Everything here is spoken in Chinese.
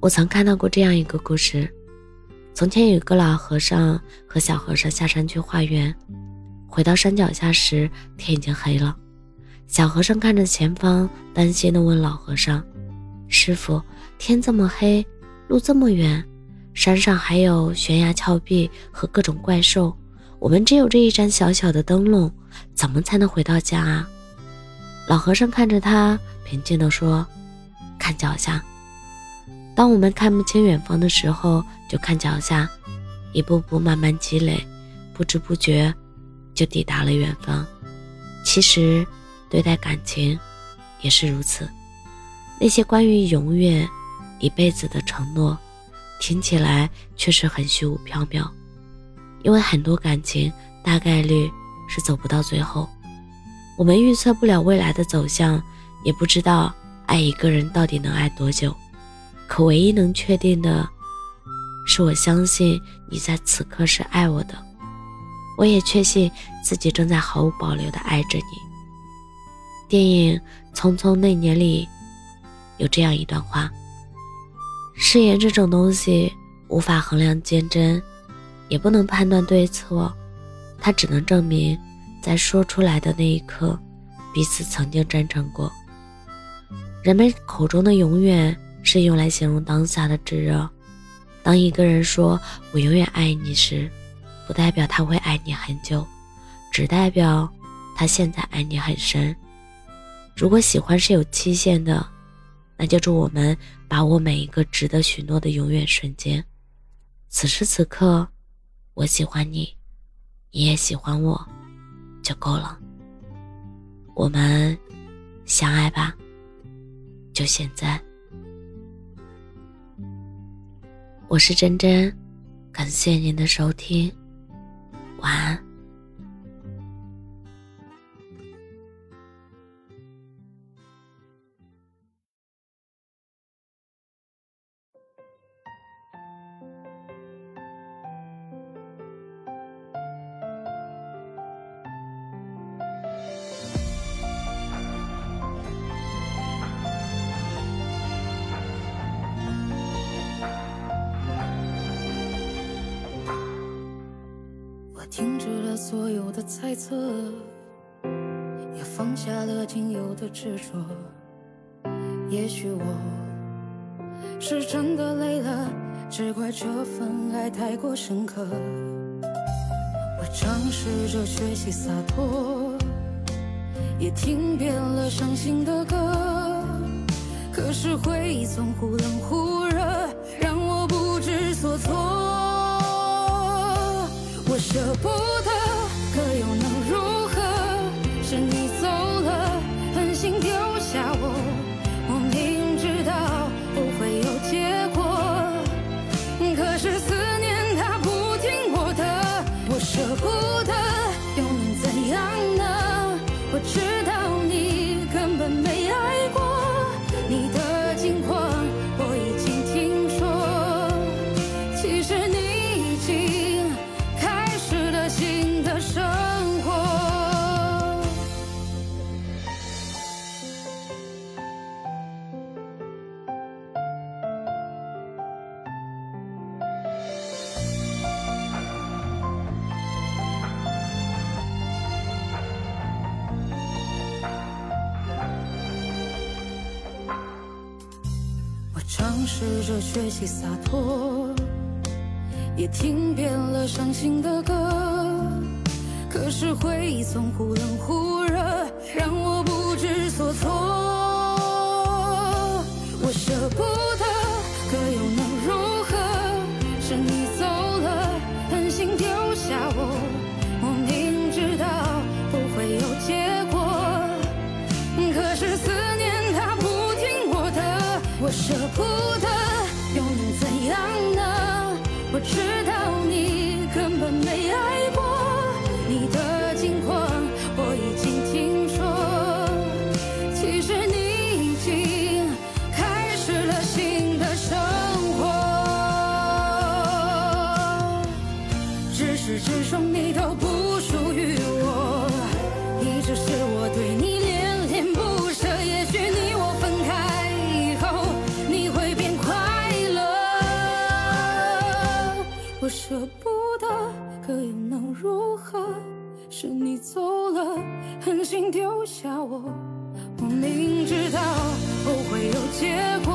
我曾看到过这样一个故事：从前有一个老和尚和小和尚下山去化缘，回到山脚下时，天已经黑了。小和尚看着前方，担心地问老和尚：“师傅，天这么黑，路这么远，山上还有悬崖峭壁和各种怪兽，我们只有这一盏小小的灯笼，怎么才能回到家啊？”老和尚看着他，平静地说：“看脚下。”当我们看不清远方的时候，就看脚下，一步步慢慢积累，不知不觉就抵达了远方。其实，对待感情也是如此。那些关于永远、一辈子的承诺，听起来确实很虚无缥缈，因为很多感情大概率是走不到最后。我们预测不了未来的走向，也不知道爱一个人到底能爱多久。可唯一能确定的是，我相信你在此刻是爱我的，我也确信自己正在毫无保留的爱着你。电影《匆匆那年》里有这样一段话：誓言这种东西无法衡量坚贞，也不能判断对错，它只能证明在说出来的那一刻，彼此曾经真诚过。人们口中的永远。是用来形容当下的炙热。当一个人说“我永远爱你”时，不代表他会爱你很久，只代表他现在爱你很深。如果喜欢是有期限的，那就祝我们把握每一个值得许诺的永远瞬间。此时此刻，我喜欢你，你也喜欢我，就够了。我们相爱吧，就现在。我是真真，感谢您的收听，晚安。失了所有的猜测，也放下了仅有的执着。也许我是真的累了，只怪这份爱太过深刻。我尝试着学习洒脱，也听遍了伤心的歌，可是回忆总忽冷忽热，让我不知所措。舍不得，我尝试着学习洒脱。也听遍了伤心的歌，可是回忆总忽冷忽热，让我不知所措。我舍不得，如何？是你走了，狠心丢下我。我明知道不会有结果